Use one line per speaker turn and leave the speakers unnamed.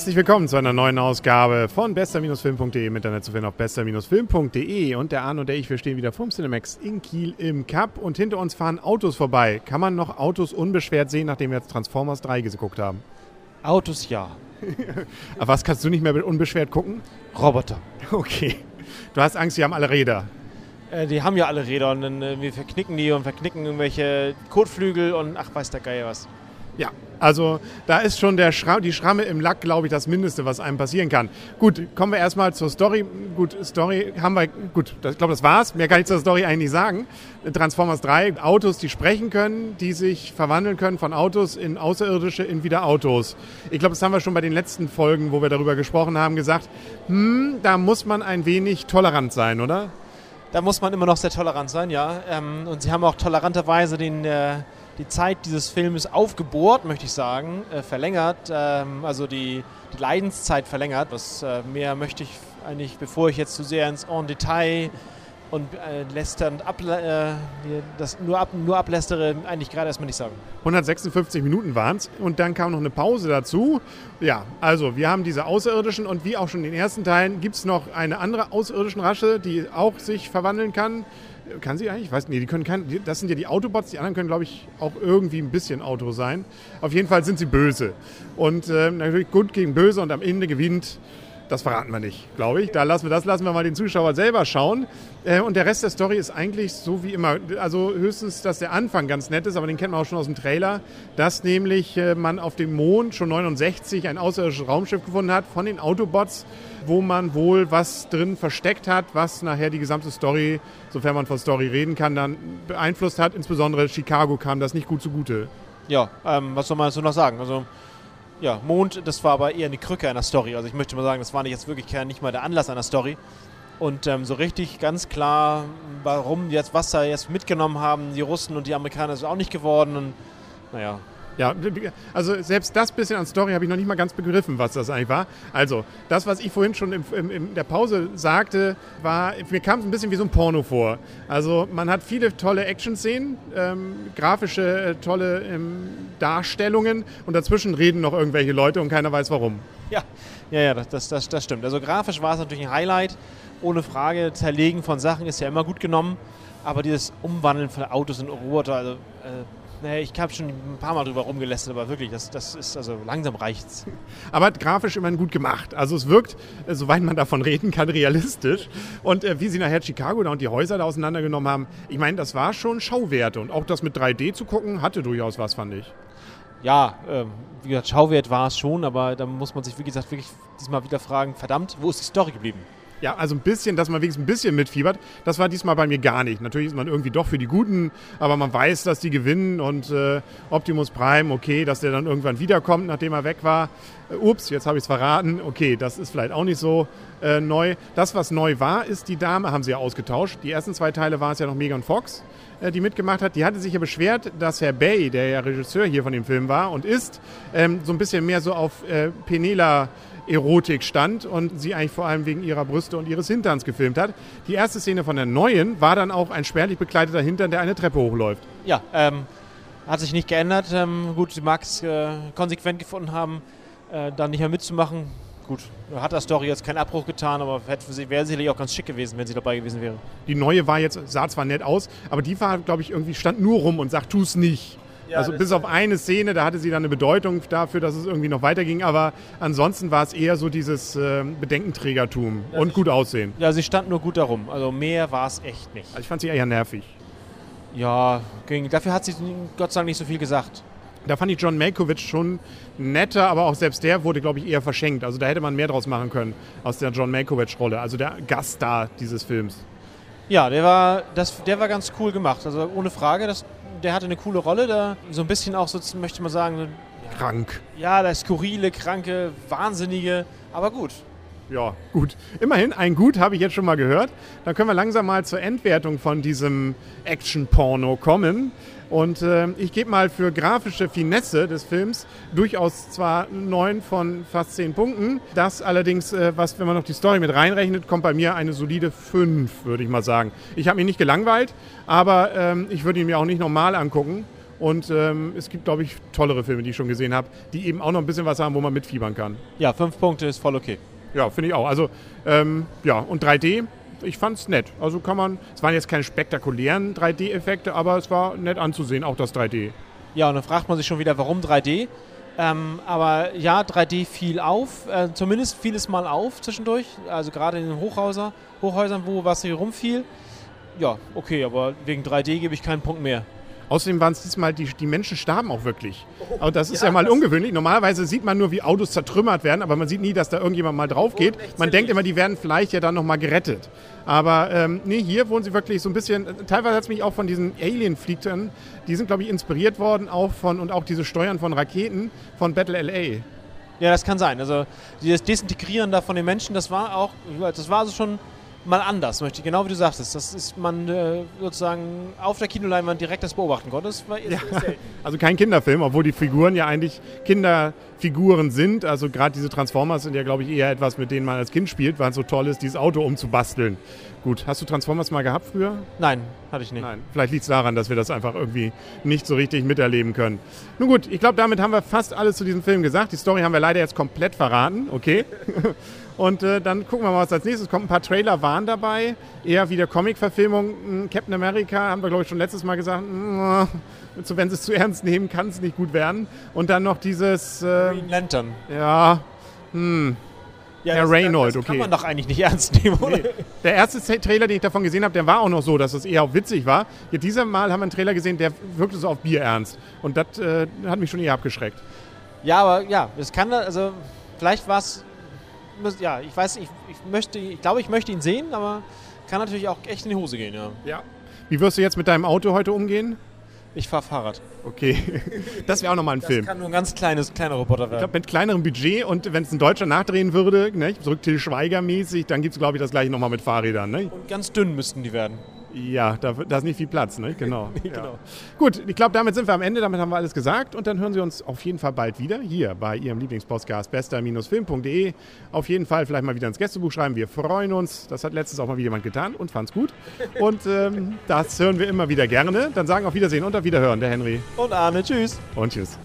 Herzlich willkommen zu einer neuen Ausgabe von bester-film.de im Internet zu finden auf bester-film.de und der Arne und der ich, wir stehen wieder vom Cinemax in Kiel im Cup und hinter uns fahren Autos vorbei. Kann man noch Autos unbeschwert sehen, nachdem wir jetzt Transformers 3 geguckt haben?
Autos ja.
Aber was kannst du nicht mehr unbeschwert gucken?
Roboter.
Okay. Du hast Angst, sie haben alle Räder.
Äh, die haben ja alle Räder und dann, äh, wir verknicken die und verknicken irgendwelche Kotflügel und ach, weiß der Geier was.
Ja, also da ist schon der Schra die Schramme im Lack, glaube ich, das Mindeste, was einem passieren kann. Gut, kommen wir erstmal zur Story. Gut, Story haben wir, gut, ich glaube, das war's. Mehr kann ich zur Story eigentlich sagen. Transformers 3, Autos, die sprechen können, die sich verwandeln können von Autos in Außerirdische, in wieder Autos. Ich glaube, das haben wir schon bei den letzten Folgen, wo wir darüber gesprochen haben, gesagt, hm, da muss man ein wenig tolerant sein, oder?
Da muss man immer noch sehr tolerant sein, ja. Ähm, und sie haben auch toleranterweise den... Äh die Zeit dieses Filmes aufgebohrt, möchte ich sagen, äh, verlängert, ähm, also die, die, Leidenszeit verlängert. Was äh, mehr möchte ich eigentlich, bevor ich jetzt zu sehr ins En Detail und äh, lästernd ab, äh, das nur, ab, nur ablästere, eigentlich gerade erstmal nicht sagen.
156 Minuten waren es und dann kam noch eine Pause dazu. Ja, also wir haben diese Außerirdischen und wie auch schon in den ersten Teilen gibt es noch eine andere außerirdischen Rasche, die auch sich verwandeln kann. Kann sie eigentlich? Ich weiß nicht, die können kein, das sind ja die Autobots, die anderen können, glaube ich, auch irgendwie ein bisschen Auto sein. Auf jeden Fall sind sie böse. Und äh, natürlich gut gegen böse und am Ende gewinnt, das verraten wir nicht, glaube ich. Da lassen wir, das lassen wir mal den Zuschauer selber schauen. Äh, und der Rest der Story ist eigentlich so wie immer. Also höchstens, dass der Anfang ganz nett ist, aber den kennt man auch schon aus dem Trailer, dass nämlich äh, man auf dem Mond schon 69 ein außerirdisches Raumschiff gefunden hat von den Autobots wo man wohl was drin versteckt hat, was nachher die gesamte Story, sofern man von Story reden kann, dann beeinflusst hat. Insbesondere Chicago kam das nicht gut zugute.
Ja, ähm, was soll man dazu noch sagen? Also, ja, Mond, das war aber eher eine Krücke einer Story. Also ich möchte mal sagen, das war nicht jetzt wirklich nicht mal der Anlass einer Story. Und ähm, so richtig ganz klar, warum jetzt, was da jetzt mitgenommen haben, die Russen und die Amerikaner, ist auch nicht geworden. Und naja,
ja, also selbst das bisschen an Story habe ich noch nicht mal ganz begriffen, was das eigentlich war. Also, das, was ich vorhin schon in, der Pause sagte, war, mir kam es ein bisschen wie so ein Porno vor. Also, man hat viele tolle Action-Szenen, ähm, grafische, äh, tolle ähm, Darstellungen und dazwischen reden noch irgendwelche Leute und keiner weiß warum.
Ja, ja, ja das, das, das stimmt. Also, grafisch war es natürlich ein Highlight. Ohne Frage, Zerlegen von Sachen ist ja immer gut genommen. Aber dieses Umwandeln von Autos in Roboter, also. Äh, Nee, ich habe schon ein paar Mal drüber rumgelästert, aber wirklich, das, das ist, also langsam reicht's.
Aber grafisch immerhin gut gemacht. Also es wirkt, äh, soweit man davon reden kann, realistisch. Und äh, wie sie nachher Chicago da und die Häuser da auseinandergenommen haben, ich meine, das war schon Schauwerte. Und auch das mit 3D zu gucken, hatte durchaus was, fand ich.
Ja, äh, wie gesagt, Schauwert war es schon, aber da muss man sich, wie gesagt, wirklich diesmal wieder fragen, verdammt, wo ist die Story geblieben?
Ja, also ein bisschen, dass man wenigstens ein bisschen mitfiebert. Das war diesmal bei mir gar nicht. Natürlich ist man irgendwie doch für die Guten, aber man weiß, dass die gewinnen und äh, Optimus Prime, okay, dass der dann irgendwann wiederkommt, nachdem er weg war. Äh, ups, jetzt habe ich es verraten. Okay, das ist vielleicht auch nicht so äh, neu. Das, was neu war, ist die Dame, haben sie ja ausgetauscht. Die ersten zwei Teile war es ja noch Megan Fox, äh, die mitgemacht hat. Die hatte sich ja beschwert, dass Herr Bay, der ja Regisseur hier von dem Film war und ist, ähm, so ein bisschen mehr so auf äh, Penela Erotik stand und sie eigentlich vor allem wegen ihrer Brüste und ihres Hinterns gefilmt hat. Die erste Szene von der neuen war dann auch ein spärlich bekleideter Hintern, der eine Treppe hochläuft.
Ja, ähm, hat sich nicht geändert. Ähm, gut, sie mag es äh, konsequent gefunden haben, äh, da nicht mehr mitzumachen. Gut, hat der Story jetzt keinen Abbruch getan, aber hätte für sie, wäre sicherlich auch ganz schick gewesen, wenn sie dabei gewesen wäre.
Die neue war jetzt, sah zwar nett aus, aber die war, glaube ich, irgendwie stand nur rum und sagt, tu es nicht. Ja, also bis auf eine Szene, da hatte sie dann eine Bedeutung dafür, dass es irgendwie noch weiterging, aber ansonsten war es eher so dieses äh, Bedenkenträgertum ja, und gut aussehen.
Ja, sie stand nur gut darum, also mehr war es echt nicht.
Also ich fand sie eher nervig.
Ja, ging, dafür hat sie Gott sei Dank nicht so viel gesagt.
Da fand ich John Malkovich schon netter, aber auch selbst der wurde, glaube ich, eher verschenkt. Also da hätte man mehr draus machen können aus der John Malkovich-Rolle, also der Gaststar dieses Films.
Ja, der war, das, der war ganz cool gemacht. Also ohne Frage, das, der hatte eine coole Rolle, da so ein bisschen auch so, möchte man sagen,
krank.
Ja, der skurrile, kranke, wahnsinnige, aber gut.
Ja, gut. Immerhin, ein Gut habe ich jetzt schon mal gehört. Dann können wir langsam mal zur Endwertung von diesem Action-Porno kommen. Und äh, ich gebe mal für grafische Finesse des Films durchaus zwar neun von fast zehn Punkten. Das allerdings, äh, was, wenn man noch die Story mit reinrechnet, kommt bei mir eine solide fünf, würde ich mal sagen. Ich habe mich nicht gelangweilt, aber ähm, ich würde ihn mir auch nicht normal angucken. Und ähm, es gibt, glaube ich, tollere Filme, die ich schon gesehen habe, die eben auch noch ein bisschen was haben, wo man mitfiebern kann.
Ja, fünf Punkte ist voll okay.
Ja, finde ich auch. Also, ähm, ja, und 3D, ich fand es nett. Also kann man, es waren jetzt keine spektakulären 3D-Effekte, aber es war nett anzusehen, auch das 3D.
Ja, und dann fragt man sich schon wieder, warum 3D? Ähm, aber ja, 3D fiel auf, äh, zumindest fiel es mal auf zwischendurch, also gerade in den Hochhäuser, Hochhäusern, wo was hier rumfiel. Ja, okay, aber wegen 3D gebe ich keinen Punkt mehr.
Außerdem waren es diesmal, die, die Menschen starben auch wirklich. Aber das ist ja, ja mal ungewöhnlich. Normalerweise sieht man nur, wie Autos zertrümmert werden, aber man sieht nie, dass da irgendjemand mal drauf geht. Man denkt immer, die werden vielleicht ja dann nochmal gerettet. Aber ähm, nee, hier wurden sie wirklich so ein bisschen, teilweise hat es mich auch von diesen Alien-Fliegern, die sind, glaube ich, inspiriert worden auch von, und auch diese Steuern von Raketen von Battle LA.
Ja, das kann sein. Also dieses Desintegrieren da von den Menschen, das war auch, das war also schon mal anders, möchte ich, genau wie du sagtest. Das ist man äh, sozusagen auf der Kinoleinwand direkt das beobachten konnte. Das
ja. Also kein Kinderfilm, obwohl die Figuren ja eigentlich Kinderfiguren sind. Also gerade diese Transformers sind ja, glaube ich, eher etwas, mit denen man als Kind spielt, weil es so toll ist, dieses Auto umzubasteln. Gut, hast du Transformers mal gehabt früher?
Nein, hatte ich nicht. Nein,
vielleicht liegt es daran, dass wir das einfach irgendwie nicht so richtig miterleben können. Nun gut, ich glaube, damit haben wir fast alles zu diesem Film gesagt. Die Story haben wir leider jetzt komplett verraten, okay? Und äh, dann gucken wir mal, was als nächstes kommt. Ein paar Trailer waren dabei. Eher wie der Comic-Verfilmung hm, Captain America, haben wir glaube ich schon letztes Mal gesagt. Mh, hm, so, wenn sie es zu ernst nehmen, kann es nicht gut werden. Und dann noch dieses.
Äh, Green Lantern.
Ja. Hm.
Ja, Herr Reynolds, okay. kann man doch eigentlich nicht ernst nehmen, oder? Nee.
Der erste Trailer, den ich davon gesehen habe, der war auch noch so, dass es eher auch witzig war. Jetzt dieser Mal haben wir einen Trailer gesehen, der wirkte so auf Bier ernst. Und das äh, hat mich schon eher abgeschreckt.
Ja, aber ja, es kann, also vielleicht war es ja, ich weiß, ich, ich möchte, ich glaube, ich möchte ihn sehen, aber kann natürlich auch echt in die Hose gehen, ja.
Ja. Wie wirst du jetzt mit deinem Auto heute umgehen?
Ich fahre Fahrrad.
Okay, das wäre auch nochmal ein
das
Film.
Das kann nur ein ganz kleines, kleiner Roboter werden.
Ich glaube, mit kleinerem Budget und wenn es ein Deutscher nachdrehen würde, ne, so Till Schweiger mäßig, dann gibt es, glaube ich, das gleiche nochmal mit Fahrrädern. Ne?
Und ganz dünn müssten die werden.
Ja, da, da ist nicht viel Platz, ne? Genau. nee, genau. Ja. Gut, ich glaube, damit sind wir am Ende, damit haben wir alles gesagt und dann hören Sie uns auf jeden Fall bald wieder hier bei Ihrem Lieblingspodcast bester-film.de. Auf jeden Fall vielleicht mal wieder ins Gästebuch schreiben. Wir freuen uns. Das hat letztens auch mal wieder jemand getan und fand es gut. Und ähm, das hören wir immer wieder gerne. Dann sagen auf Wiedersehen und auf Wiederhören, der Henry.
Und Arne, tschüss.
Und tschüss.